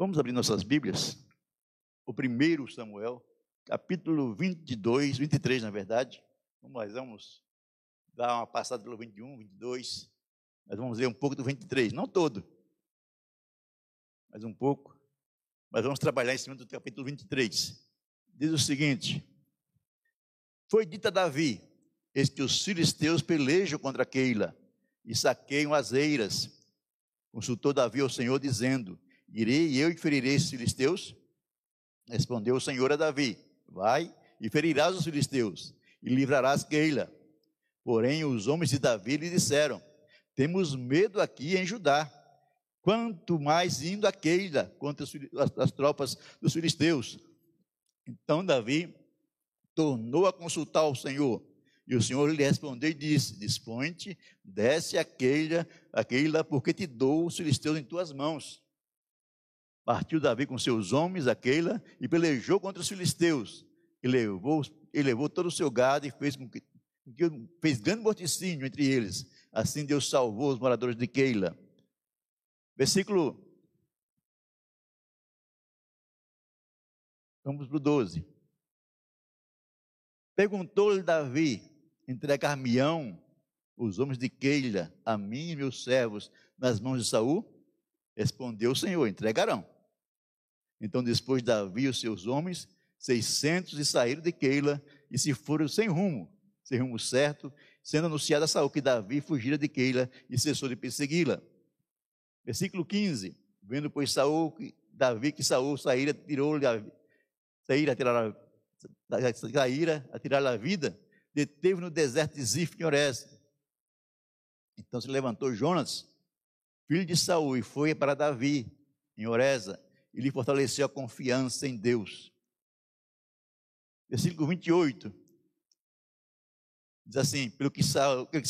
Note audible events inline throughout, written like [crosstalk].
Vamos abrir nossas Bíblias. O primeiro Samuel, capítulo 22, 23, na verdade. Nós vamos dar uma passada pelo 21, 22. Mas vamos ler um pouco do 23, não todo, mas um pouco. Mas vamos trabalhar em cima do capítulo 23. Diz o seguinte: Foi dita a Davi: Eis que os filisteus pelejam contra Keila e saqueiam as eiras. Consultou Davi ao Senhor, dizendo: Irei eu e ferirei esses filisteus? Respondeu o Senhor a Davi: Vai e ferirás os filisteus, e livrarás Keila. Porém, os homens de Davi lhe disseram: Temos medo aqui em Judá. Quanto mais indo a Keila contra as, as tropas dos filisteus. Então Davi tornou a consultar o Senhor. E o Senhor lhe respondeu e disse: Dispõe-te, desce a Keila, a Keila, porque te dou os filisteus em tuas mãos. Partiu Davi com seus homens a Keila e pelejou contra os filisteus. E levou, e levou todo o seu gado e fez fez grande morticínio entre eles. Assim Deus salvou os moradores de Keila. Versículo. Vamos para o 12. Perguntou-lhe Davi: Entregar-me-ão os homens de Keila, a mim e meus servos, nas mãos de Saul? Respondeu o Senhor: Entregarão. Então, depois Davi e os seus homens, seiscentos, e saíram de Keila e se foram sem rumo, sem rumo certo, sendo anunciada a Saul que Davi fugira de Keila e cessou de persegui-la. Versículo 15. Vendo, pois, Saul, Davi que Saul saíra, tirou-lhe saíra, a, saíra, a tirar a vida, deteve no deserto de Zif, em Ores. Então se levantou Jonas, filho de Saul, e foi para Davi, em Oreza, e lhe fortaleceu a confiança em Deus. Versículo 28 diz assim: pelo que Saul, que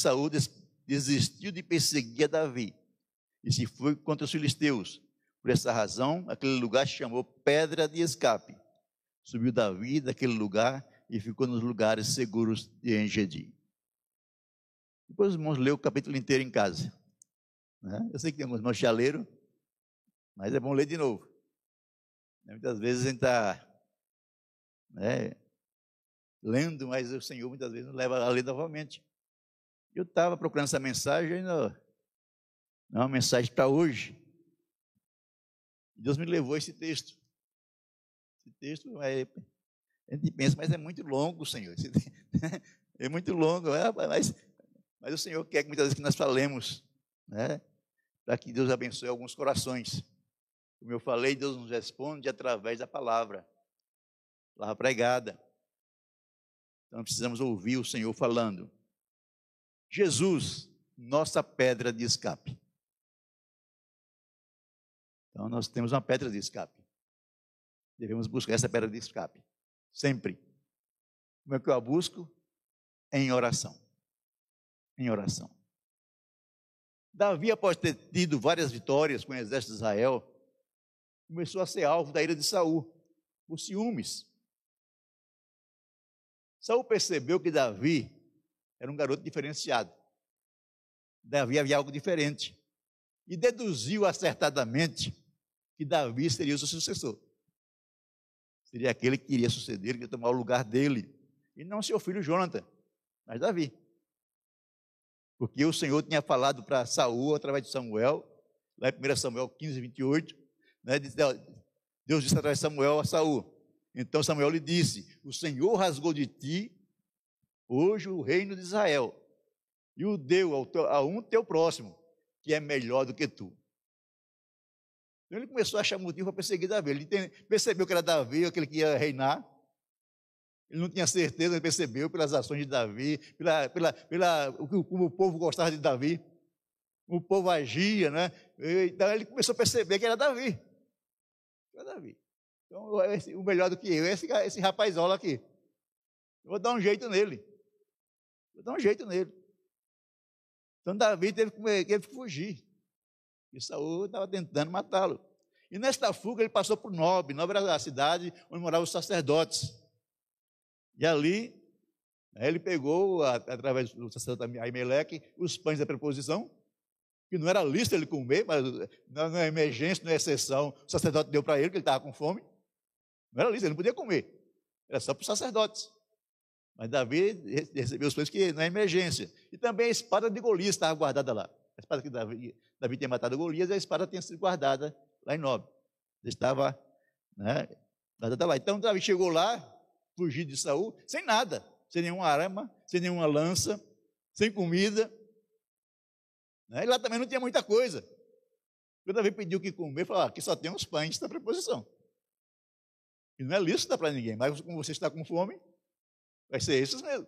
desistiu de perseguir a Davi e se foi contra os filisteus. Por essa razão, aquele lugar chamou Pedra de Escape. Subiu Davi daquele lugar e ficou nos lugares seguros de Engedi. Depois os irmãos lêem o capítulo inteiro em casa. Né? Eu sei que tem alguns irmãos leram, mas é bom ler de novo. Muitas vezes a gente está né, lendo, mas o Senhor muitas vezes nos leva a ler novamente. Eu estava procurando essa mensagem, não, não é uma mensagem para hoje. Deus me levou esse texto. Esse texto é, a gente pensa, mas é muito longo, Senhor. [laughs] É muito longo, é, mas, mas o Senhor quer que muitas vezes que nós falemos, né, para que Deus abençoe alguns corações. Como eu falei, Deus nos responde através da palavra, palavra pregada. Então precisamos ouvir o Senhor falando. Jesus, nossa pedra de escape. Então nós temos uma pedra de escape. Devemos buscar essa pedra de escape. Sempre. Como é que eu a busco? Em oração. Em oração. Davi, após ter tido várias vitórias com o exército de Israel, começou a ser alvo da ira de Saul, por ciúmes. Saul percebeu que Davi era um garoto diferenciado. Davi havia algo diferente. E deduziu acertadamente que Davi seria o seu sucessor. Seria aquele que iria suceder, que ia tomar o lugar dele. E não seu filho Jonathan, mas Davi. Porque o Senhor tinha falado para Saul através de Samuel, lá em 1 Samuel 15, 28, né, Deus disse através de Samuel a Saul. Então Samuel lhe disse: O Senhor rasgou de ti hoje o reino de Israel e o deu a um teu próximo, que é melhor do que tu. Então ele começou a achar motivo para perseguir Davi. Ele percebeu que era Davi, aquele que ia reinar. Ele não tinha certeza, ele percebeu pelas ações de Davi, pela, pela, pela, como o povo gostava de Davi, o povo agia, né? Então ele começou a perceber que era Davi. Era Davi. Então, esse, o melhor do que eu, esse, esse rapazola aqui. Eu vou dar um jeito nele. Vou dar um jeito nele. Então Davi teve que, teve que fugir. E Saul estava tentando matá-lo. E nesta fuga ele passou por Nob. Nob era a cidade onde moravam os sacerdotes. E ali, né, ele pegou, através do sacerdote Aimeleque, os pães da preposição que não era lícito ele comer, mas não é emergência, não é exceção, o sacerdote deu para ele, que ele estava com fome. Não era lícito, ele não podia comer. Era só para os sacerdotes. Mas Davi recebeu os coisas que não é emergência. E também a espada de Golias estava guardada lá. A espada que Davi, Davi tinha matado Golias, a espada tinha sido guardada lá em Nob. Estava né, guardada lá. Então Davi chegou lá, fugiu de Saul, sem nada, sem nenhuma arma, sem nenhuma lança, sem comida. Né? E lá também não tinha muita coisa. Quando Davi pediu o que comer, falou: ah, aqui só tem uns pães da preposição. E não é lícito para ninguém, mas como você está com fome, vai ser esses mesmo.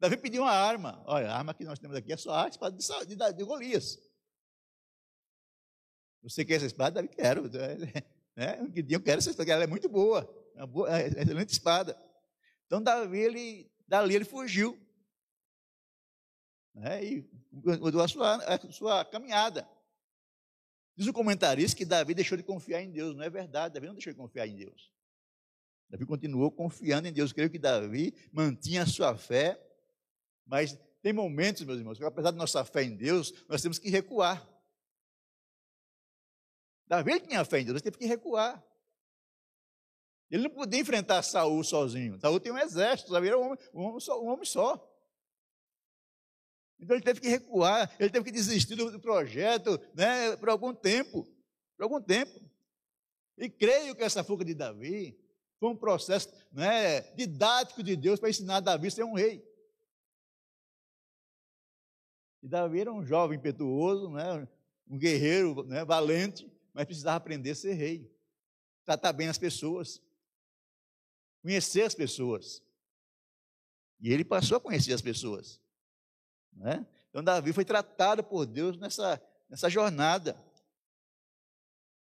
Davi pediu uma arma. Olha, a arma que nós temos aqui é só a espada de, de, de Golias. Você quer essa espada? Davi, quero. [laughs] Né? Eu quero essa espada, ela é muito boa. É uma boa, é uma excelente espada. Então, Davi, ele, dali ele fugiu. Né? E mudou a sua, a sua caminhada. Diz o comentarista que Davi deixou de confiar em Deus. Não é verdade, Davi não deixou de confiar em Deus. Davi continuou confiando em Deus. Creio que Davi mantinha a sua fé, mas tem momentos, meus irmãos, que apesar da nossa fé em Deus, nós temos que recuar. Davi tinha fé em Deus, ele teve que recuar. Ele não podia enfrentar Saul sozinho. Saul tem um exército, Davi era um homem, um homem, só, um homem só. Então ele teve que recuar, ele teve que desistir do projeto né, por algum tempo. Por algum tempo. E creio que essa fuga de Davi foi um processo né, didático de Deus para ensinar Davi a ser um rei. E Davi era um jovem impetuoso, né, um guerreiro né, valente, mas precisava aprender a ser rei. Tratar bem as pessoas. Conhecer as pessoas. E ele passou a conhecer as pessoas. Né? Então, Davi foi tratado por Deus nessa, nessa jornada.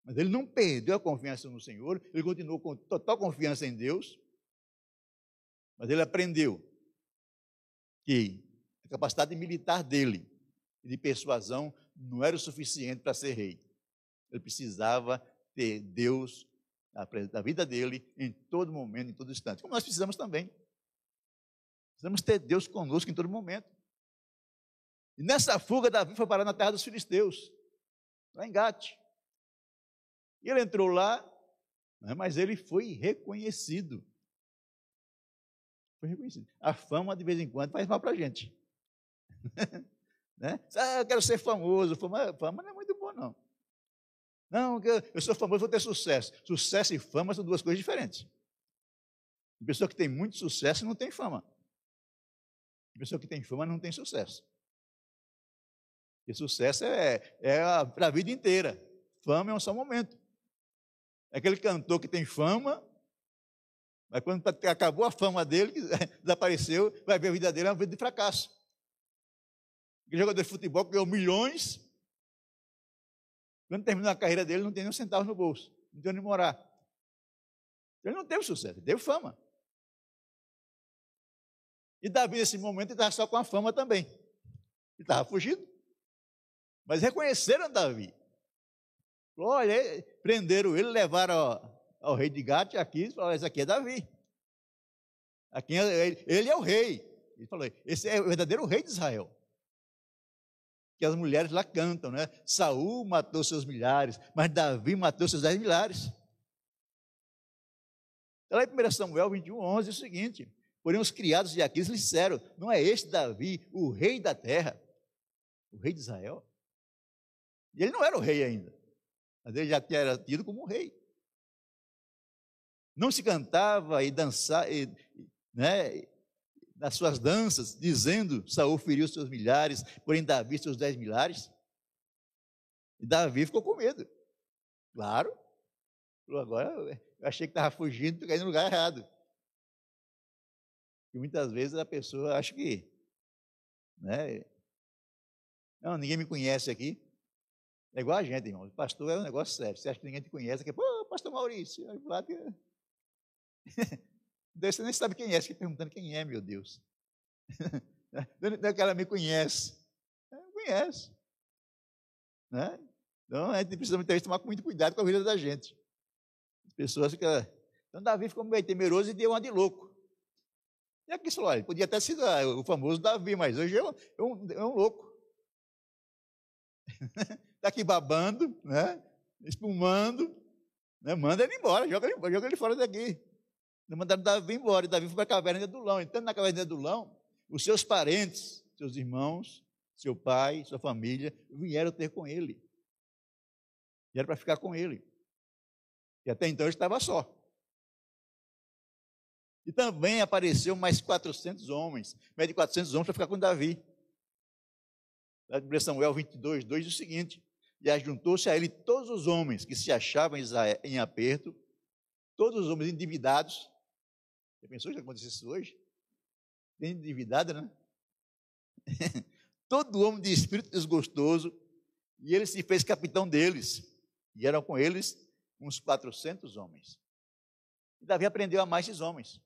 Mas ele não perdeu a confiança no Senhor, ele continuou com total confiança em Deus. Mas ele aprendeu que a capacidade militar dele e de persuasão não era o suficiente para ser rei. Ele precisava ter Deus na vida dele em todo momento, em todo instante. Como nós precisamos também. Precisamos ter Deus conosco em todo momento. E nessa fuga, Davi foi parar na terra dos filisteus, lá em Gate. E ele entrou lá, né, mas ele foi reconhecido. Foi reconhecido. A fama, de vez em quando, faz mal para a gente. [laughs] né? Ah, eu quero ser famoso. Fama, fama não é muito boa, não. Não, eu sou famoso, vou ter sucesso. Sucesso e fama são duas coisas diferentes. A pessoa que tem muito sucesso não tem fama. A pessoa que tem fama não tem sucesso. E sucesso é, é para a vida inteira. Fama é um só momento. É aquele cantor que tem fama, mas quando acabou a fama dele, [laughs] desapareceu, vai ver a vida dele é uma vida de fracasso. Aquele jogador de futebol que ganhou milhões, quando terminou a carreira dele, não tem nem um centavo no bolso, não tem onde morar. Ele não teve sucesso, ele teve fama. E Davi, nesse momento, estava só com a fama também. Ele estava fugindo. Mas reconheceram Davi. Olha, prenderam ele, levaram ao, ao rei de Gate aqui e falaram: Esse aqui é Davi. Aqui é, ele, ele é o rei. Ele falou: Esse é o verdadeiro rei de Israel. Que as mulheres lá cantam, né? Saul matou seus milhares, mas Davi matou seus dez milhares. Então, lá em 1 Samuel 21, 11, é o seguinte: Porém, os criados de Aquis lhe disseram: Não é este Davi, o rei da terra, o rei de Israel? E ele não era o rei ainda. Mas ele já era tido como um rei. Não se cantava e dançava, né, nas suas danças, dizendo: Saul feriu seus milhares, porém Davi seus dez milhares. E Davi ficou com medo. Claro. Agora eu achei que estava fugindo, e caí no lugar errado. E muitas vezes a pessoa acha que, né, não, ninguém me conhece aqui. É igual a gente, irmão. Pastor é um negócio sério. Você acha que ninguém te conhece, que pô, pastor Maurício. Aí, lá, que... [laughs] Você nem sabe quem é, você fica perguntando quem é, meu Deus. [laughs] Não é ela me conhece. É, conhece. Né? Então a gente precisa muitas tomar muito cuidado com a vida da gente. As pessoas ficam. Então Davi ficou meio temeroso e deu uma de louco. E aqui falou: olha, podia até ser o famoso Davi, mas hoje é é um, é um louco. [laughs] Está aqui babando, né? espumando, né? manda ele embora, joga ele, joga ele fora daqui. Mandaram Davi embora, e Davi foi para a caverna de Adulão. Entrando na caverna de Adulão, os seus parentes, seus irmãos, seu pai, sua família, vieram ter com ele. Vieram para ficar com ele. E até então ele estava só. E também apareceu mais 400 homens, mais de 400 homens para ficar com Davi. Na Samuel 22, 2 diz o seguinte: E ajuntou-se a ele todos os homens que se achavam em aperto, todos os homens endividados. Já pensou que acontecesse isso hoje? Endividado, né? [laughs] Todo homem de espírito desgostoso, e ele se fez capitão deles. E eram com eles uns 400 homens. E Davi aprendeu a amar esses homens.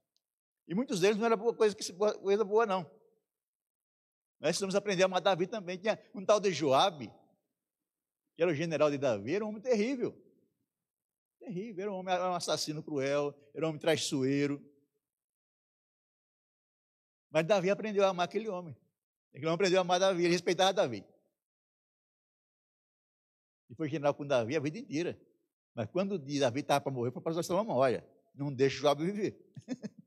E muitos deles não era boa coisa, que, coisa boa, não. Nós precisamos aprender a amar Davi também. Tinha um tal de Joabe, que era o general de Davi, era um homem terrível. Terrível, era um homem era um assassino cruel, era um homem traiçoeiro. Mas Davi aprendeu a amar aquele homem. Aquele homem aprendeu a amar Davi, ele respeitava Davi. E foi general com Davi a vida inteira. Mas quando Davi estava para morrer, foi para a uma olha, não deixa Joabe viver. [laughs]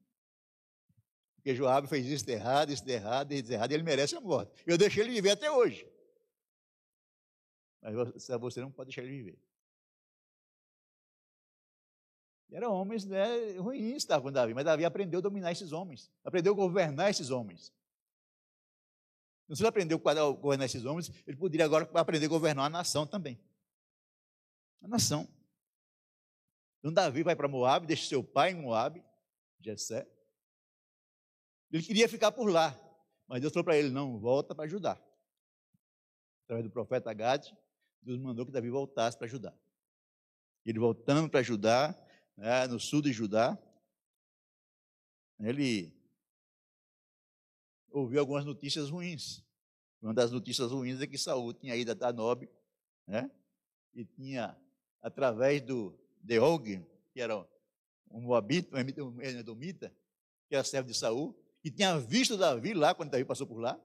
Porque Joabe fez isso de errado, isso de errado, isso de errado, e ele merece a morte. Eu deixei ele viver até hoje. Mas você não pode deixar ele viver. E eram homens né, ruins estavam com Davi, mas Davi aprendeu a dominar esses homens, aprendeu a governar esses homens. Então, se ele aprendeu a governar esses homens, ele poderia agora aprender a governar a nação também. A nação. Então Davi vai para Moab, deixa seu pai em Moab, Jessé, ele queria ficar por lá, mas Deus falou para ele: não, volta para ajudar. Através do profeta Gade, Deus mandou que Davi voltasse para ajudar. Ele voltando para ajudar, né, no sul de Judá, ele ouviu algumas notícias ruins. Uma das notícias ruins é que Saul tinha ido a Danob, né? E tinha, através do Deog, que era um Moabita, um Edomita, que era servo de Saul, e tinha visto Davi lá, quando Davi passou por lá.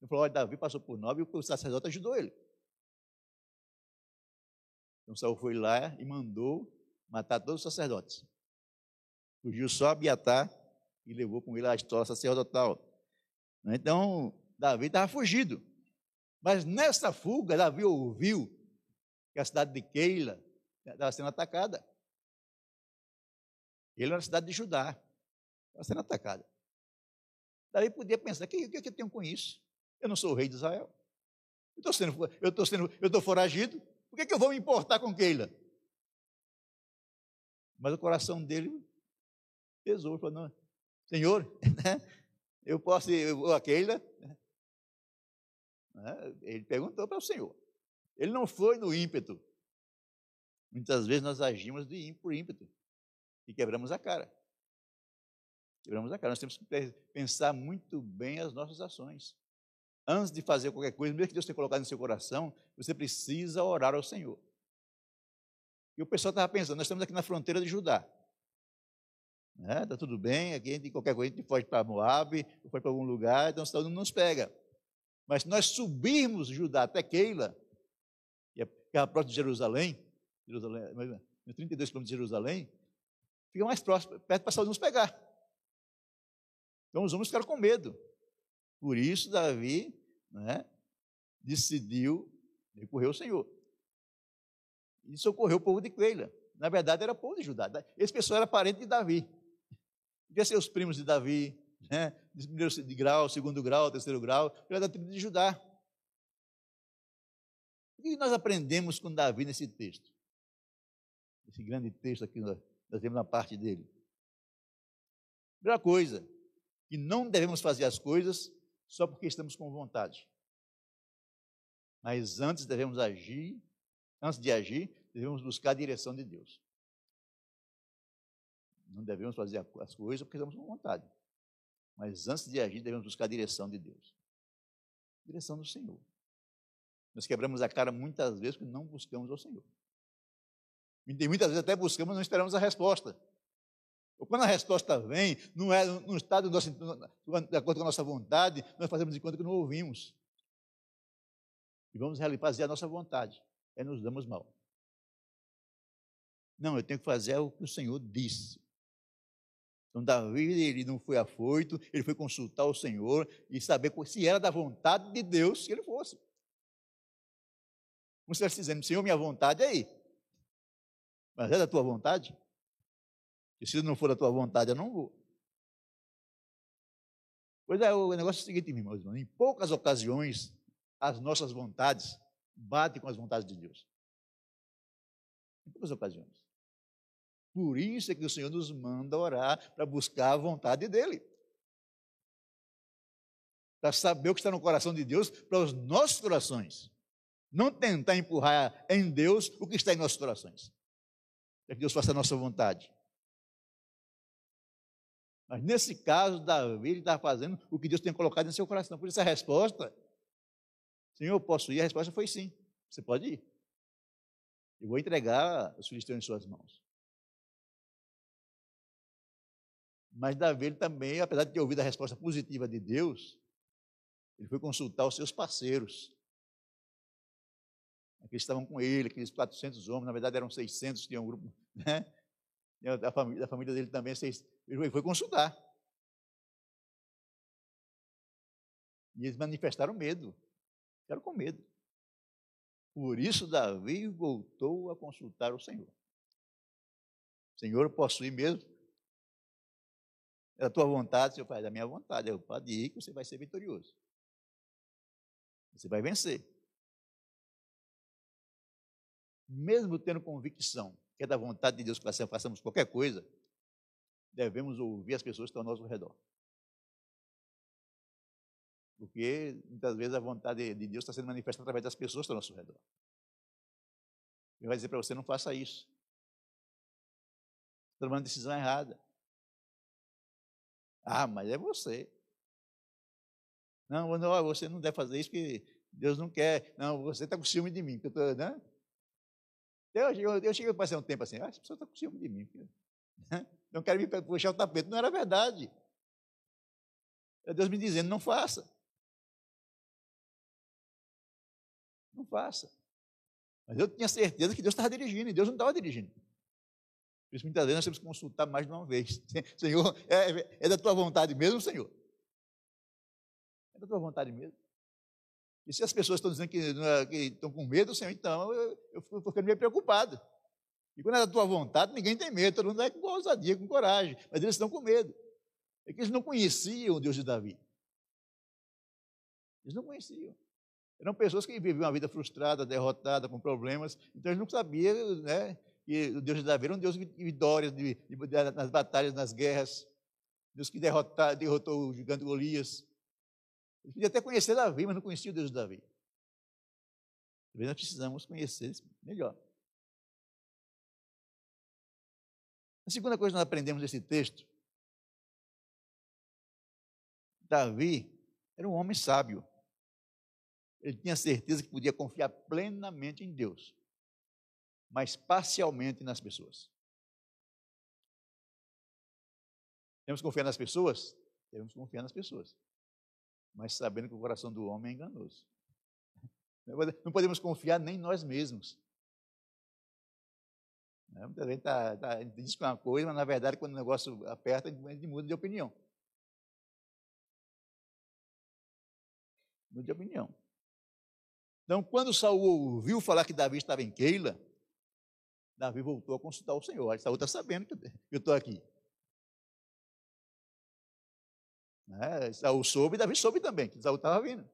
Ele falou: olha, Davi passou por nove e o sacerdote ajudou ele. Então Saul foi lá e mandou matar todos os sacerdotes. Fugiu só Abiatar e levou com ele a história sacerdotal. Então, Davi estava fugido. Mas nessa fuga, Davi ouviu que a cidade de Keila estava sendo atacada. Ele era a cidade de Judá, estava sendo atacada. Daí podia pensar, o que, que, que eu tenho com isso? Eu não sou o rei de Israel. Eu estou sendo, eu estou sendo, eu estou foragido. Por que, que eu vou me importar com Keila? Mas o coração dele pesou, falou, não, Senhor, [laughs] né, eu posso ir a Keila? Né, ele perguntou para o Senhor. Ele não foi no ímpeto. Muitas vezes nós agimos de por ímpeto e quebramos a cara. Quebramos a cara. Nós temos que pensar muito bem as nossas ações. Antes de fazer qualquer coisa, mesmo que Deus tenha colocado no seu coração, você precisa orar ao Senhor. E o pessoal estava pensando, nós estamos aqui na fronteira de Judá. Está né? Tá tudo bem, aqui de qualquer coisa a gente foge para Moab, foge para algum lugar, então o não nos pega. Mas se nós subirmos Judá até Keila, que é a próxima de Jerusalém, Jerusalém 32 quilômetros de Jerusalém, fica mais próximo, perto para Senhor nos pegar. Então os homens ficaram com medo. Por isso, Davi né, decidiu recorrer ao Senhor. E socorreu o povo de Keila. Na verdade, era povo de Judá. Esse pessoal era parente de Davi. Devia ser os primos de Davi, né, de primeiro grau, segundo grau, terceiro grau, era da tribo de Judá. O que nós aprendemos com Davi nesse texto? Esse grande texto aqui, nós temos na parte dele. Primeira coisa, que não devemos fazer as coisas só porque estamos com vontade. Mas antes devemos agir, antes de agir, devemos buscar a direção de Deus. Não devemos fazer as coisas porque estamos com vontade. Mas antes de agir, devemos buscar a direção de Deus. Direção do Senhor. Nós quebramos a cara muitas vezes porque não buscamos ao Senhor. E muitas vezes até buscamos, não esperamos a resposta. Quando a resposta vem, não, é, não está do nosso, de acordo com a nossa vontade, nós fazemos de conta que não ouvimos. e vamos fazer a nossa vontade. É nos damos mal. Não, eu tenho que fazer o que o Senhor disse. Então, Davi, ele não foi afoito, ele foi consultar o Senhor e saber se era da vontade de Deus que ele fosse. Como se estivesse dizendo, Senhor, minha vontade é aí. Mas é da tua vontade? E se não for da tua vontade, eu não vou. Pois é, o negócio é o seguinte, irmãos, em poucas ocasiões, as nossas vontades batem com as vontades de Deus. Em poucas ocasiões. Por isso é que o Senhor nos manda orar para buscar a vontade dEle. Para saber o que está no coração de Deus para os nossos corações. Não tentar empurrar em Deus o que está em nossos corações. Para que Deus faça a nossa vontade. Mas nesse caso, Davi está fazendo o que Deus tem colocado em seu coração. Por isso a resposta, Senhor, eu posso ir? A resposta foi sim. Você pode ir. Eu vou entregar os filisteus em suas mãos. Mas Davi também, apesar de ter ouvido a resposta positiva de Deus, ele foi consultar os seus parceiros. Aqueles estavam com ele, aqueles 400 homens, na verdade eram 600, tinha um grupo, né? Da família, da família dele também, ele foi consultar. E eles manifestaram medo, ficaram com medo. Por isso Davi voltou a consultar o Senhor. Senhor, posso ir mesmo? É a tua vontade, pai, é da minha vontade. Eu pode ir que você vai ser vitorioso. Você vai vencer. Mesmo tendo convicção que é da vontade de Deus que façamos qualquer coisa, devemos ouvir as pessoas que estão ao nosso redor. Porque muitas vezes a vontade de Deus está sendo manifestada através das pessoas que estão ao nosso redor. Ele vai dizer para você: não faça isso. Está tomando decisão errada. Ah, mas é você. Não, não, você não deve fazer isso porque Deus não quer. Não, você está com ciúme de mim. Eu, tô, né? eu, eu, eu cheguei a passar um tempo assim, ah, essa pessoa está com ciúme de mim. Né? Não quero me puxar o tapete. Não era verdade. É Deus me dizendo, não faça. Não faça. Mas eu tinha certeza que Deus estava dirigindo, e Deus não estava dirigindo. Por isso, muitas vezes, nós temos que consultar mais de uma vez. [laughs] Senhor, é, é da tua vontade mesmo, Senhor? É da tua vontade mesmo? E se as pessoas estão dizendo que, é, que estão com medo, Senhor, então eu, eu fico ficando meio preocupado. E quando é da tua vontade, ninguém tem medo, todo mundo vai com ousadia, com coragem, mas eles estão com medo. É que eles não conheciam o Deus de Davi. Eles não conheciam. Eram pessoas que viviam uma vida frustrada, derrotada, com problemas, então eles não sabiam né, que o Deus de Davi era um Deus de vitórias, de, de, nas batalhas, nas guerras. Deus que derrotou o gigante Golias. Ele podia até conhecer Davi, mas não conhecia o Deus de Davi. Talvez nós precisamos conhecer melhor. A segunda coisa que nós aprendemos nesse texto, Davi era um homem sábio. Ele tinha certeza que podia confiar plenamente em Deus mas parcialmente nas pessoas. Temos que confiar nas pessoas? Temos que confiar nas pessoas. Mas sabendo que o coração do homem é enganoso. Não podemos confiar nem nós mesmos. Né, muita gente, tá, tá, diz que é uma coisa, mas na verdade, quando o negócio aperta, a gente muda de opinião. Muda de opinião. Então, quando Saul ouviu falar que Davi estava em Keila, Davi voltou a consultar o Senhor. Aí Saúl está sabendo que eu estou aqui. É, Saúl soube Davi soube também que Saúl estava vindo.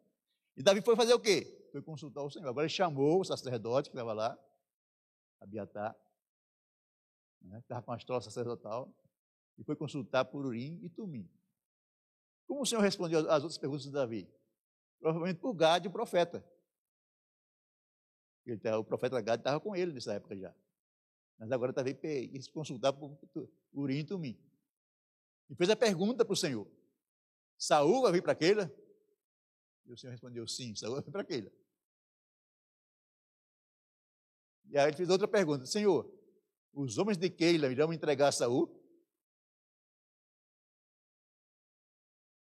E Davi foi fazer o quê? Foi consultar o Senhor. Agora ele chamou o sacerdote que estava lá, Abiatar, né, estava com a história sacerdotal, e foi consultar por Urim e Tumim. Como o Senhor respondeu às outras perguntas de Davi? Provavelmente por Gad, o profeta. Ele, o profeta Gad estava com ele nessa época já. Mas agora talvez tá se consultar por Urim e Tumim. E fez a pergunta para o Senhor: Saúl vai vir para Keila? E o Senhor respondeu: sim, Saúl vai vir para Keila. E aí ele fez outra pergunta: Senhor, os homens de Keila irão entregar a Saúl?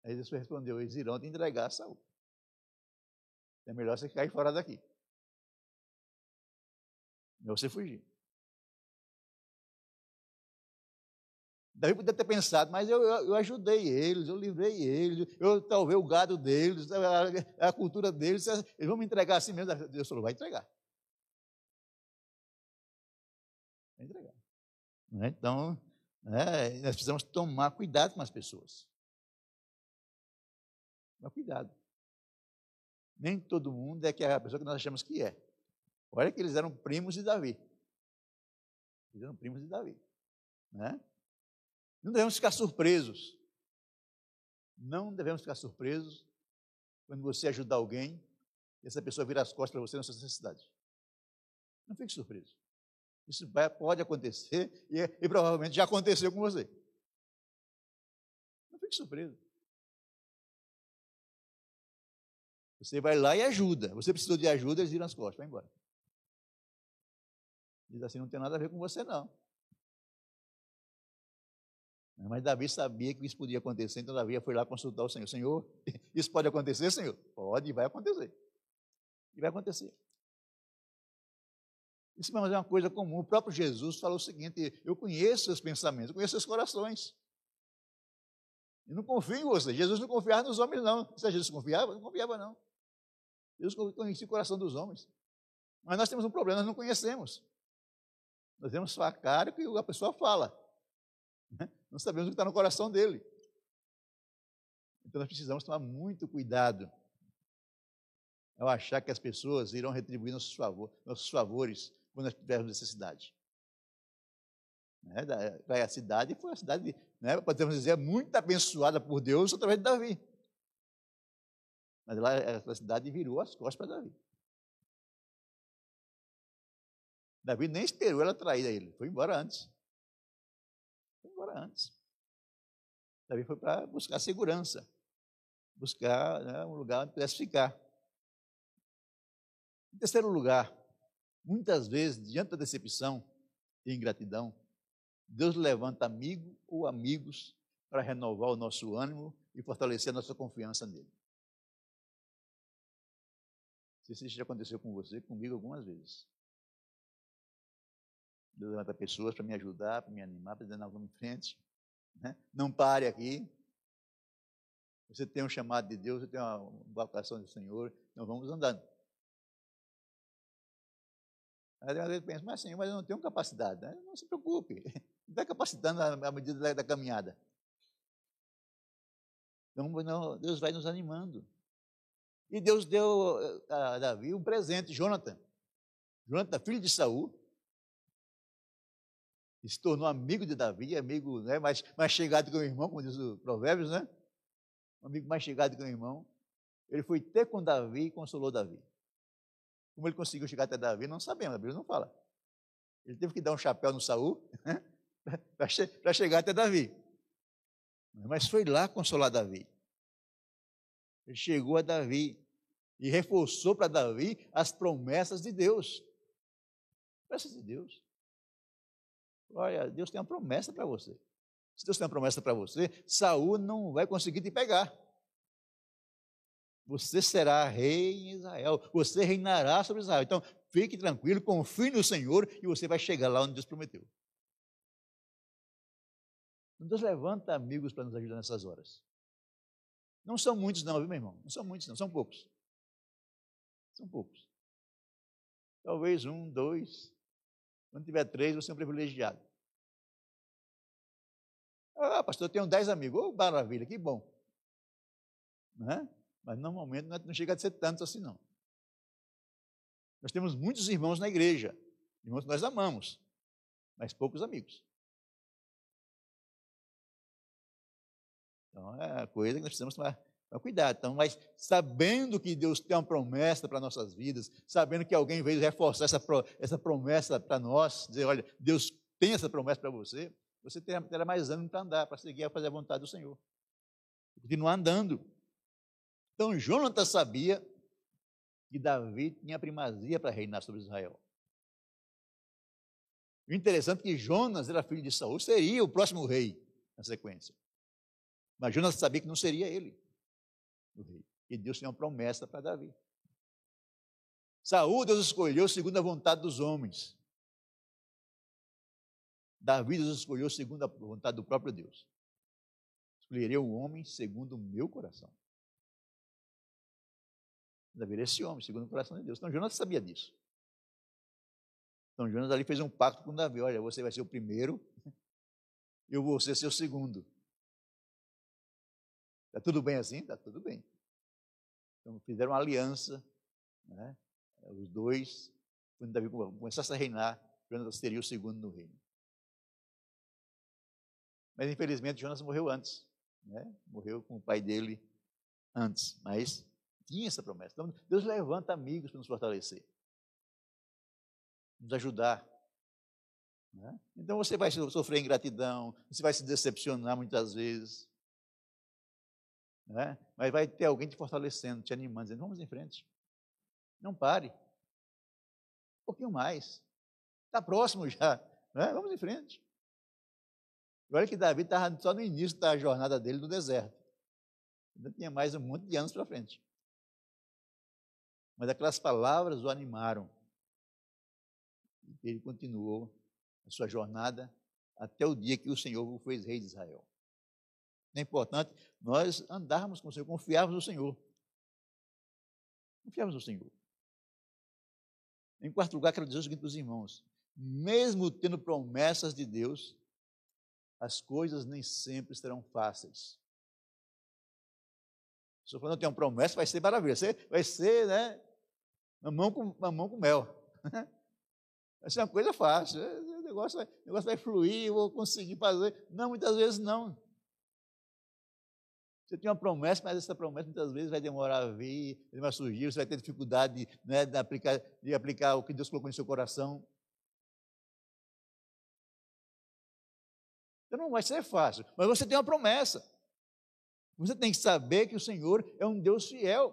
Aí Jesus respondeu: eles irão te entregar a Saúl. É melhor você cair fora daqui. Melhor você fugir. Davi podia ter pensado, mas eu, eu, eu, ajudei eles, eu livrei eles, eu talvez o gado deles, a, a, cultura deles, eles vão me entregar assim mesmo. Deus falou, vai entregar. Né? Então, né, nós precisamos tomar cuidado com as pessoas. Tomar cuidado. Nem todo mundo é é a pessoa que nós achamos que é. Olha que eles eram primos de Davi. Eles eram primos de Davi. Né? Não devemos ficar surpresos. Não devemos ficar surpresos quando você ajudar alguém e essa pessoa virar as costas para você na sua necessidade. Não fique surpreso. Isso pode acontecer e, e provavelmente já aconteceu com você. Não fique surpreso. Você vai lá e ajuda. Você precisou de ajuda, eles viram as costas, vai embora. Diz assim, não tem nada a ver com você, não. Mas Davi sabia que isso podia acontecer, então Davi foi lá consultar o Senhor. Senhor, [laughs] isso pode acontecer, Senhor? Pode, vai acontecer. E vai acontecer. Isso é uma coisa comum. O próprio Jesus falou o seguinte: Eu conheço seus pensamentos, eu conheço seus corações. E não confio em você. Jesus não confiava nos homens, não. Se Jesus confiava, não confiava, não. Jesus conhecia o coração dos homens. Mas nós temos um problema, nós não conhecemos. Nós vemos só a cara que a pessoa fala. Né? Não sabemos o que está no coração dele. Então nós precisamos tomar muito cuidado ao achar que as pessoas irão retribuir nossos favores quando nós tivermos necessidade. Né? A cidade foi uma cidade, né, podemos dizer, muito abençoada por Deus através de Davi. Mas lá a cidade virou as costas para Davi. Davi nem esperou ela trair ele, foi embora antes. Foi embora antes. Davi foi para buscar segurança, buscar né, um lugar onde pudesse ficar. Em terceiro lugar, muitas vezes, diante da decepção e ingratidão, Deus levanta amigo ou amigos para renovar o nosso ânimo e fortalecer a nossa confiança nele. Se isso já aconteceu com você, comigo algumas vezes. Deus levanta pessoas para me ajudar, para me animar, para dizer, não, vamos em frente. Né? Não pare aqui. Você tem um chamado de Deus, você tem uma vocação do Senhor, então vamos andando. Às vezes pensa, mas Senhor, mas eu não tenho capacidade. Né? Não se preocupe, [laughs] vai capacitando à medida da, da caminhada. Então, Deus vai nos animando. E Deus deu a Davi um presente, Jonathan. Jonathan, filho de Saul, se tornou amigo de Davi, amigo né, mais, mais chegado que o irmão, como diz o Provérbios, né? Um amigo mais chegado que o irmão. Ele foi ter com Davi e consolou Davi. Como ele conseguiu chegar até Davi, não sabemos, a Bíblia não fala. Ele teve que dar um chapéu no Saul [laughs] para che chegar até Davi. Mas foi lá consolar Davi. Ele chegou a Davi e reforçou para Davi as promessas de Deus. Promessas de Deus. Olha, Deus tem uma promessa para você. Se Deus tem uma promessa para você, Saul não vai conseguir te pegar. Você será rei em Israel. Você reinará sobre Israel. Então, fique tranquilo, confie no Senhor e você vai chegar lá onde Deus prometeu. Deus levanta amigos para nos ajudar nessas horas. Não são muitos, não, viu, meu irmão? Não são muitos, não, são poucos. São poucos. Talvez um, dois, quando tiver três, você é um privilegiado. Ah, pastor, eu tenho dez amigos. Oh, maravilha, que bom. Né? Mas normalmente não chega a ser tantos assim, não. Nós temos muitos irmãos na igreja, irmãos que nós amamos, mas poucos amigos. Então é a coisa que nós precisamos tomar então, cuidado, então, mas sabendo que Deus tem uma promessa para nossas vidas, sabendo que alguém veio reforçar essa, essa promessa para nós, dizer, olha, Deus tem essa promessa para você, você terá, terá mais ânimo para andar, para seguir a fazer a vontade do Senhor. Continuar andando. Então, Jonatas sabia que Davi tinha primazia para reinar sobre Israel. O interessante é que Jonas era filho de Saul, seria o próximo rei na sequência. Mas Jonas sabia que não seria ele do rei. E Deus tinha uma promessa para Davi. Saúl, Deus escolheu segundo a vontade dos homens. Davi, Deus escolheu segundo a vontade do próprio Deus. Escolherei um homem segundo o meu coração. Davi era esse homem, segundo o coração de Deus. Então Jonas sabia disso. Então Jonas ali fez um pacto com Davi: olha, você vai ser o primeiro, [laughs] eu vou ser seu segundo. Está tudo bem assim? Está tudo bem. Então fizeram uma aliança, né? os dois, quando Davi começasse a reinar, Jonas seria o segundo no reino. Mas infelizmente Jonas morreu antes, né? morreu com o pai dele antes, mas tinha essa promessa. Então Deus levanta amigos para nos fortalecer, nos ajudar. Né? Então você vai sofrer ingratidão, você vai se decepcionar muitas vezes, né? mas vai ter alguém te fortalecendo, te animando, dizendo: vamos em frente. Não pare. Um pouquinho mais. Está próximo [laughs] já. Né? Vamos em frente. Olha que Davi estava só no início da jornada dele no deserto. Ainda tinha mais um monte de anos para frente. Mas aquelas palavras o animaram. E ele continuou a sua jornada até o dia que o Senhor o fez rei de Israel. É importante nós andarmos com o Senhor, confiarmos no Senhor. Confiarmos no Senhor. Em quarto lugar, quero dizer o seguinte para os irmãos: mesmo tendo promessas de Deus, as coisas nem sempre serão fáceis. Se quando tem uma promessa, vai ser maravilha. Vai ser, né? Mamão com, mamão com mel. [laughs] Vai ser uma coisa fácil. O negócio, vai, o negócio vai fluir, eu vou conseguir fazer. Não, muitas vezes não. Você tem uma promessa, mas essa promessa muitas vezes vai demorar a vir, vai surgir, você vai ter dificuldade né, de, aplicar, de aplicar o que Deus colocou no seu coração. Então não vai ser fácil, mas você tem uma promessa. Você tem que saber que o Senhor é um Deus fiel.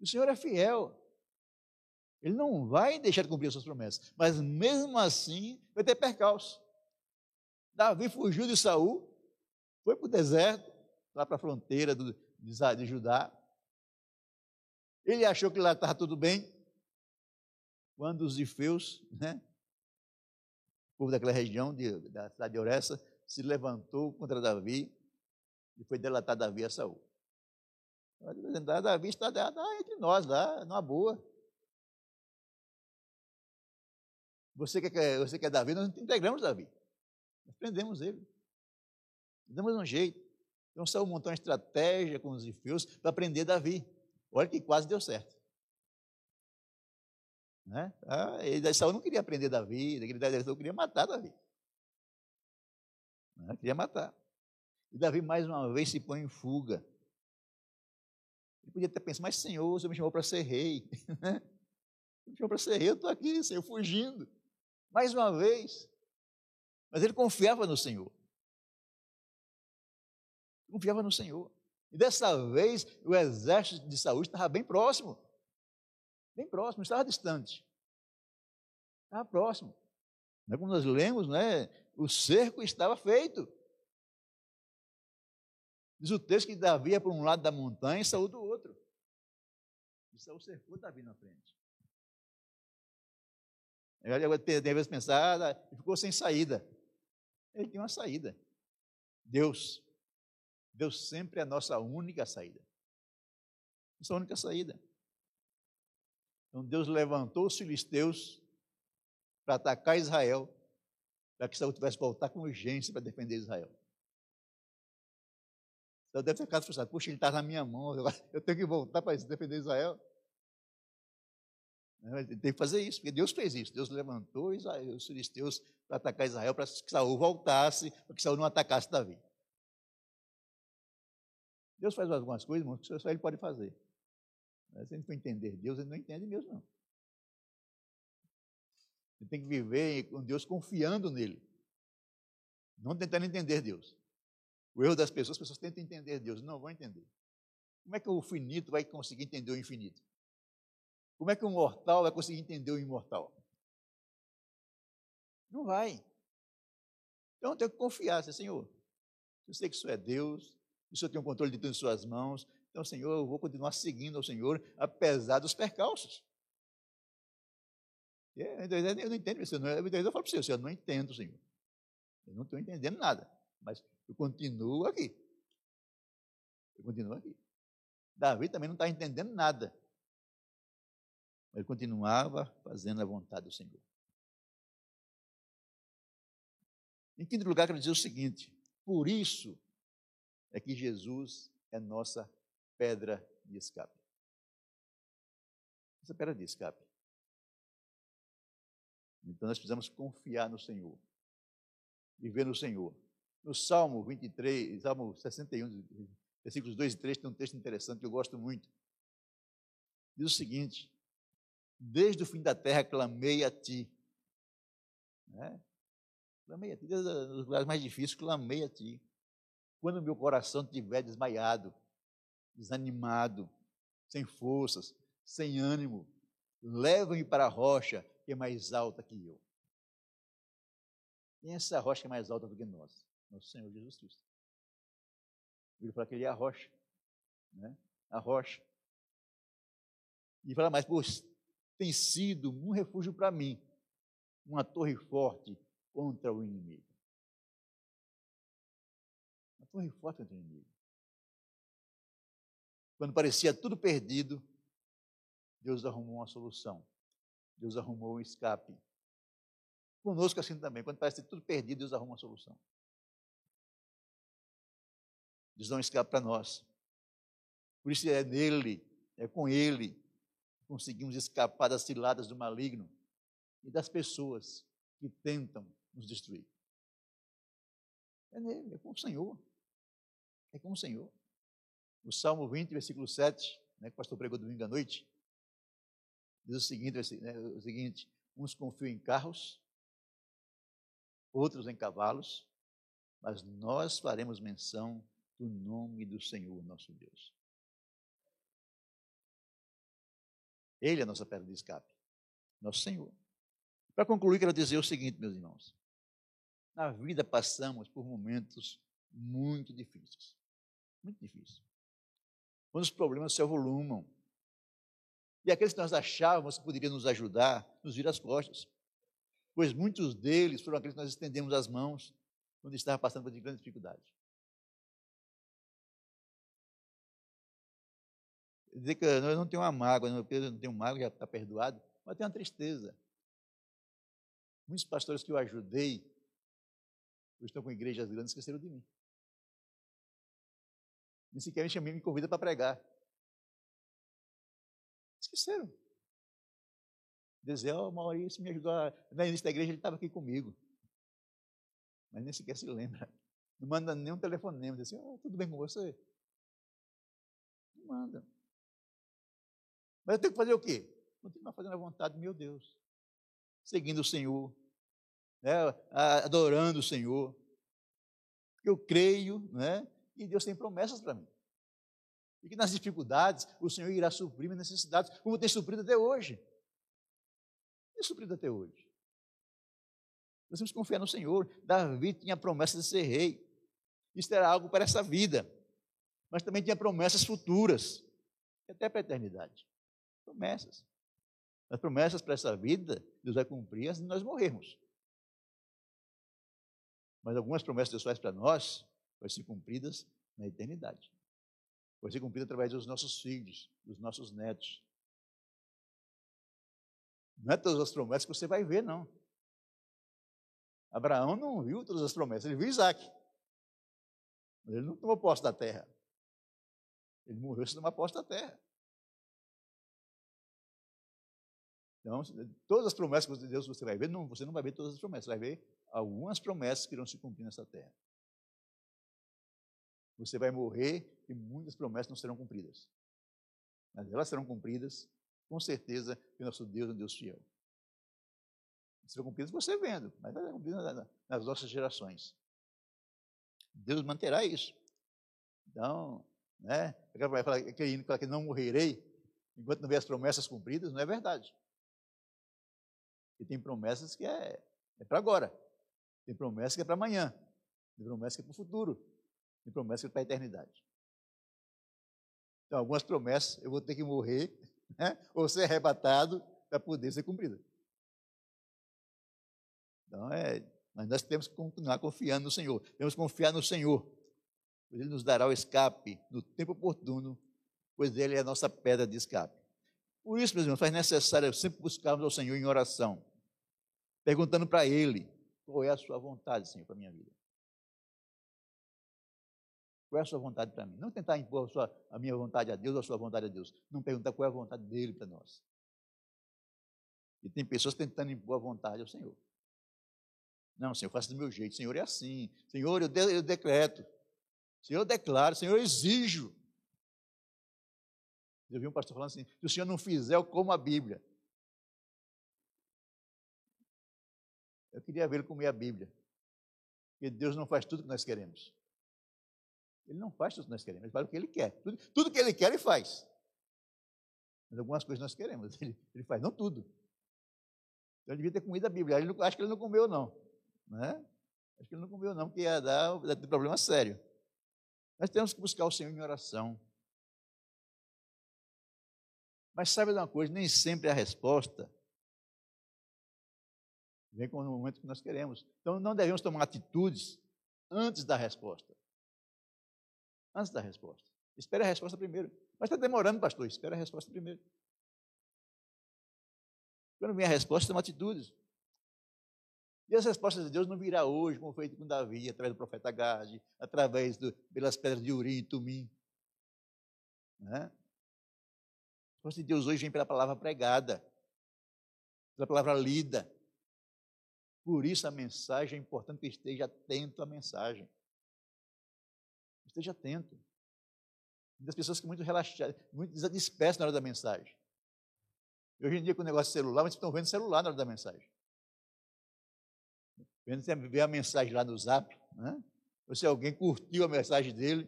O Senhor é fiel. Ele não vai deixar de cumprir as suas promessas, mas mesmo assim vai ter percalço. Davi fugiu de Saul, foi para o deserto, lá para a fronteira do, de, Judá. Ele achou que lá estava tudo bem. Quando os ifeus, né, o povo daquela região de, da cidade de Oressa, se levantou contra Davi e foi delatar Davi a Saul. Davi está entre nós, lá, numa boa. Você quer, você quer Davi, nós integramos Davi. Nós prendemos ele. Damos um jeito. Então Saul montou uma estratégia com os ifeus para prender Davi. Olha que quase deu certo. Né? Ah, ele, Saul não queria prender Davi, ele queria matar Davi. Né? Queria matar. E Davi mais uma vez se põe em fuga. Ele podia ter pensado, mas Senhor, você me chamou para ser rei. [laughs] Né? me chamou para ser rei, eu estou aqui, Senhor, fugindo. Mais uma vez. Mas ele confiava no Senhor. Confiava no Senhor. E dessa vez o exército de Saúl estava bem próximo. Bem próximo, estava distante. Estava próximo. Né, como nós lemos, né, o cerco estava feito. Diz o texto que Davi ia para um lado da montanha e Saúl do outro. E Saúl cercou Davi na frente. Ele deve pensar, ah, ficou sem saída. Ele tem uma saída. Deus. Deus sempre é a nossa única saída. Nossa única saída. Então Deus levantou os filisteus para atacar Israel, para que Saul tivesse que voltar com urgência para defender Israel. Então deve ter ficado frustrado. Puxa, ele está na minha mão, eu tenho que voltar para defender Israel. Ele tem que fazer isso, porque Deus fez isso. Deus levantou Israel, os filisteus para atacar Israel, para que Saul voltasse, para que Saul não atacasse Davi. Deus faz algumas coisas, irmãos, que só ele pode fazer. Mas se a gente for entender Deus, ele não entende mesmo, não. Ele tem que viver com Deus confiando nele. Não tentando entender Deus. O erro das pessoas, as pessoas tentam entender Deus, não vão entender. Como é que o finito vai conseguir entender o infinito? Como é que um mortal vai conseguir entender o imortal? Não vai. Então eu tenho que confiar, Senhor, eu sei que isso é Deus, o Senhor tem o controle de tudo em suas mãos, Então, Senhor, eu vou continuar seguindo o Senhor, apesar dos percalços. É, eu não entendo isso. Eu falo para você, eu não entendo, Senhor. Eu não estou entendendo nada. Mas eu continuo aqui. Eu continuo aqui. Davi também não está entendendo nada. Mas ele continuava fazendo a vontade do Senhor. Em quinto lugar, quero dizer o seguinte: por isso é que Jesus é nossa pedra de escape. Essa pedra de escape. Então nós precisamos confiar no Senhor, viver no Senhor. No Salmo 23, Salmo 61, versículos 2 e 3, tem um texto interessante que eu gosto muito. Diz o seguinte: Desde o fim da terra clamei a ti. Né? Clamei a ti, desde os lugares mais difíceis, clamei a ti. Quando meu coração estiver desmaiado, desanimado, sem forças, sem ânimo, leva-me para a rocha que é mais alta que eu. Quem é essa rocha é mais alta do que nós? Nosso Senhor Jesus Cristo. Ele fala que ele é a rocha. Né? A rocha. E fala mais, pois tem sido um refúgio para mim, uma torre forte contra o inimigo. Uma torre forte contra o inimigo. Quando parecia tudo perdido, Deus arrumou uma solução. Deus arrumou um escape. Conosco assim também, quando parece tudo perdido, Deus arruma uma solução. Deus dá um escape para nós. Por isso é nele, é com ele, que conseguimos escapar das ciladas do maligno e das pessoas que tentam nos destruir. É nele, é com o Senhor. É com o Senhor. O Salmo 20, versículo 7, né, que o pastor pregou domingo à noite, diz o seguinte, né, o seguinte: uns confiam em carros, outros em cavalos, mas nós faremos menção do nome do Senhor nosso Deus. Ele é a nossa pedra de escape, nosso Senhor. Para concluir, quero dizer o seguinte, meus irmãos. Na vida passamos por momentos muito difíceis. Muito difíceis. Quando os problemas se avolumam, e aqueles que nós achávamos que poderiam nos ajudar, nos viram as costas. Pois muitos deles foram aqueles que nós estendemos as mãos quando estava passando por grande dificuldade. Dizer que eu não tenho uma mágoa, eu não tenho mágoa, já está perdoado, mas tenho uma tristeza. Muitos pastores que eu ajudei, eu estão com igrejas grandes, esqueceram de mim. Nem sequer me chamei, me convida para pregar. Esqueceram. Dizer, oh, Maurício me ajudou. A... No início da igreja ele estava aqui comigo. Mas nem sequer se lembra. Não manda nem um telefonema. Diz assim, oh, tudo bem com você? Não manda. Mas eu tenho que fazer o quê? Continuar fazendo a vontade do meu Deus. Seguindo o Senhor. Né? Adorando o Senhor. Eu creio né? e Deus tem promessas para mim e que nas dificuldades o Senhor irá suprir minhas necessidades, como tem suprido até hoje. Tem suprido até hoje. Nós temos que confiar no Senhor. Davi tinha a promessa de ser rei. Isso era algo para essa vida. Mas também tinha promessas futuras, até para a eternidade. Promessas. As promessas para essa vida, Deus vai cumprir antes de nós morrermos. Mas algumas promessas Deus faz para nós vão ser cumpridas na eternidade vai ser cumprido através dos nossos filhos, dos nossos netos. Não é todas as promessas que você vai ver, não. Abraão não viu todas as promessas, ele viu Isaac. Mas ele não tomou posse da terra. Ele morreu sem tomar posse da terra. Então, todas as promessas de Deus você vai ver, não, você não vai ver todas as promessas, você vai ver algumas promessas que irão se cumprir nessa terra. Você vai morrer e muitas promessas não serão cumpridas. Mas elas serão cumpridas, com certeza, que nosso Deus é um Deus fiel. Serão cumpridas você vendo, mas vai ser cumpridas nas nossas gerações. Deus manterá isso. Então, né? Aquele hino que não morrerei enquanto não ver as promessas cumpridas, não é verdade. E tem promessas que é, é para agora. Tem promessas que é para amanhã. Tem promessas que é para o futuro. Tem promessas que é para a eternidade. Então, algumas promessas eu vou ter que morrer, [laughs] né? ou ser arrebatado para poder ser cumprida. Então, é, mas nós temos que continuar confiando no Senhor. Temos que confiar no Senhor, pois Ele nos dará o escape no tempo oportuno, pois Ele é a nossa pedra de escape. Por isso, meus irmãos, faz necessário sempre buscarmos ao Senhor em oração, perguntando para Ele qual é a sua vontade, Senhor, para a minha vida. Qual é a sua vontade para mim? Não tentar impor a, sua, a minha vontade a Deus ou a sua vontade a Deus. Não perguntar qual é a vontade dele para nós. E tem pessoas tentando impor a vontade ao Senhor. Não, Senhor, faça do meu jeito. Senhor, é assim. Senhor, eu, de, eu decreto. Senhor, eu declaro. Senhor, eu exijo. Eu vi um pastor falando assim: se o senhor não fizer, eu como a Bíblia. Eu queria ver ele comer a Bíblia. Porque Deus não faz tudo que nós queremos. Ele não faz tudo que nós queremos, ele faz o que ele quer. Tudo, tudo que ele quer, ele faz. Mas algumas coisas nós queremos, [laughs] ele, ele faz, não tudo. Então ele devia ter comido a Bíblia. Ele acho que ele não comeu, não. Né? Acho que ele não comeu, não, porque ia dar, ia ter problema sério. Nós temos que buscar o Senhor em oração. Mas sabe de uma coisa? Nem sempre a resposta vem com o momento que nós queremos. Então não devemos tomar atitudes antes da resposta. Antes da resposta. Espere a resposta primeiro. Mas está demorando, pastor. Espere a resposta primeiro. Quando vem a resposta, toma atitudes. E as respostas de Deus não virá hoje, como foi com Davi, através do profeta Gade, através do, pelas pedras de Urim e Tumim. Né? A resposta de Deus hoje vem pela palavra pregada, pela palavra lida. Por isso a mensagem é importante que esteja atento à mensagem. Esteja atento. Muitas pessoas que muito relaxadas, muito dispersas na hora da mensagem. Hoje em dia, com o negócio de celular, mas estão vendo celular na hora da mensagem. Vendo ver a mensagem lá no zap, né? ou se alguém curtiu a mensagem dele,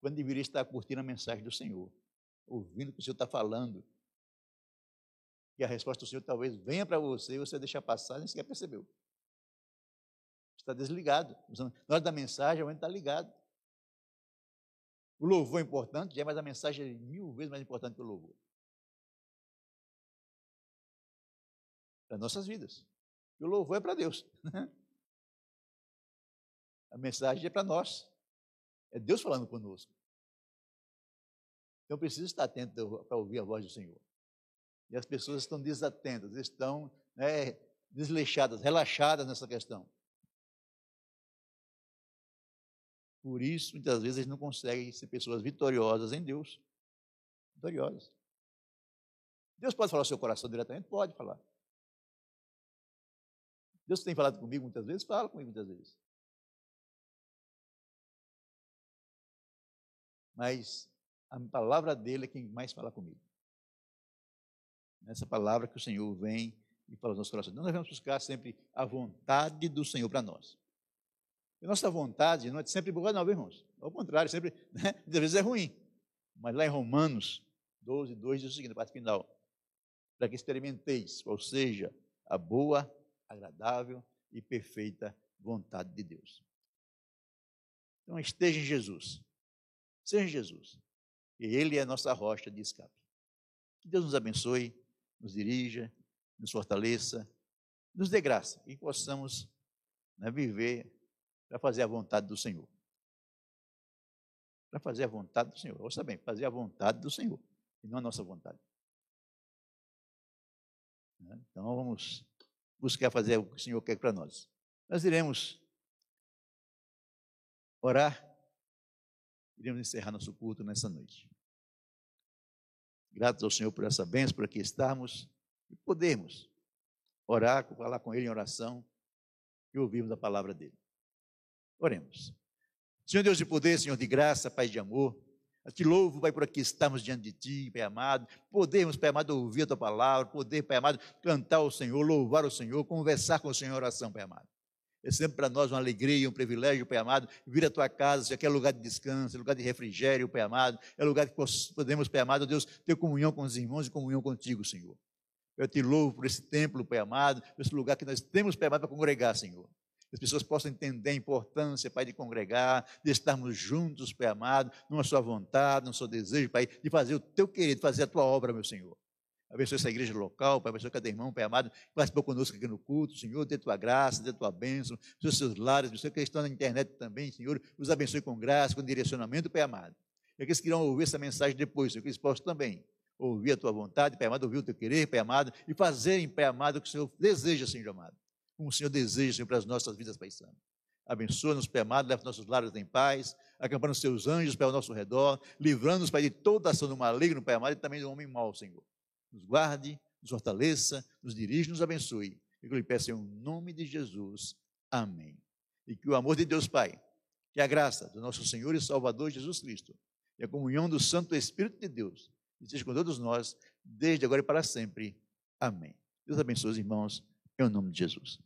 quando deveria estar curtindo a mensagem do Senhor ouvindo o que o Senhor está falando. E a resposta do Senhor talvez venha para você e você deixa passar nem sequer percebeu. Está desligado. Na hora da mensagem, a está ligado. O louvor é importante, mas a mensagem é mil vezes mais importante que o louvor. Para nossas vidas. E o louvor é para Deus. A mensagem é para nós. É Deus falando conosco. Então precisa estar atento para ouvir a voz do Senhor. E as pessoas estão desatentas, estão né, desleixadas, relaxadas nessa questão. Por isso, muitas vezes, eles não conseguem ser pessoas vitoriosas em Deus. Vitoriosas. Deus pode falar ao seu coração diretamente? Pode falar. Deus tem falado comigo muitas vezes? Fala comigo muitas vezes. Mas a palavra dele é quem mais fala comigo. Nessa palavra que o Senhor vem e fala aos nossos corações. Então, nós devemos buscar sempre a vontade do Senhor para nós. E nossa vontade não é sempre boa, não, irmãos. Ao contrário, sempre, [laughs] né, às vezes é ruim. Mas lá em Romanos 12, 2 diz o seguinte, a parte final. Para que experimenteis, ou seja, a boa, agradável e perfeita vontade de Deus. Então esteja em Jesus. Seja em Jesus. Ele é a nossa rocha de escape. Que Deus nos abençoe, nos dirija, nos fortaleça, nos dê graça e possamos né, viver para fazer a vontade do Senhor. Para fazer a vontade do Senhor. Ouça bem, fazer a vontade do Senhor e não a nossa vontade. Né, então vamos buscar fazer o que o Senhor quer para nós. Nós iremos orar Iremos encerrar nosso culto nessa noite. Gratos ao Senhor por essa bênção, por aqui estarmos e podemos orar, falar com Ele em oração e ouvirmos a palavra dele. Oremos. Senhor Deus de poder, Senhor de graça, Pai de amor, te louvo, Pai, por aqui estamos diante de Ti, Pai amado. Podemos, Pai amado, ouvir a Tua palavra, poder, Pai amado, cantar ao Senhor, louvar o Senhor, conversar com o Senhor em oração, Pai amado. É sempre para nós uma alegria, um privilégio, Pai amado, vir à tua casa, se aqui é lugar de descanso, é lugar de refrigério, Pai amado, é lugar que podemos, Pai amado, Deus, ter comunhão com os irmãos e comunhão contigo, Senhor. Eu te louvo por esse templo, Pai amado, por esse lugar que nós temos, Pai amado, para congregar, Senhor. Que as pessoas possam entender a importância, Pai, de congregar, de estarmos juntos, Pai amado, numa sua vontade, no seu desejo, Pai, de fazer o teu querer, de fazer a tua obra, meu Senhor. Abençoe essa igreja local, Pai, abençoe cada irmão, Pai amado, que participou conosco aqui no culto, Senhor, dê tua graça, dê tua bênção, os seus lares, os que estão na internet também, Senhor, os abençoe com graça, com direcionamento, Pai amado. E aqueles que irão ouvir essa mensagem depois, Senhor, que eles possam também ouvir a tua vontade, Pai amado, ouvir o teu querer, Pai amado, e fazerem, Pai amado, o que o Senhor deseja, Senhor amado. Como o Senhor deseja, Senhor, para as nossas vidas, Pai Santo. Abençoa-nos, Pai amado, leva nossos lares em paz, acampando os seus anjos, Pai, ao nosso redor, livrando-nos, Pai, de toda ação do maligno, Pai amado, e também do homem mau, Senhor. Nos guarde, nos fortaleça, nos dirige, nos abençoe. E que eu lhe peço em nome de Jesus. Amém. E que o amor de Deus Pai, que a graça do nosso Senhor e Salvador Jesus Cristo, e a comunhão do Santo Espírito de Deus, esteja com todos nós, desde agora e para sempre. Amém. Deus abençoe os irmãos, em nome de Jesus.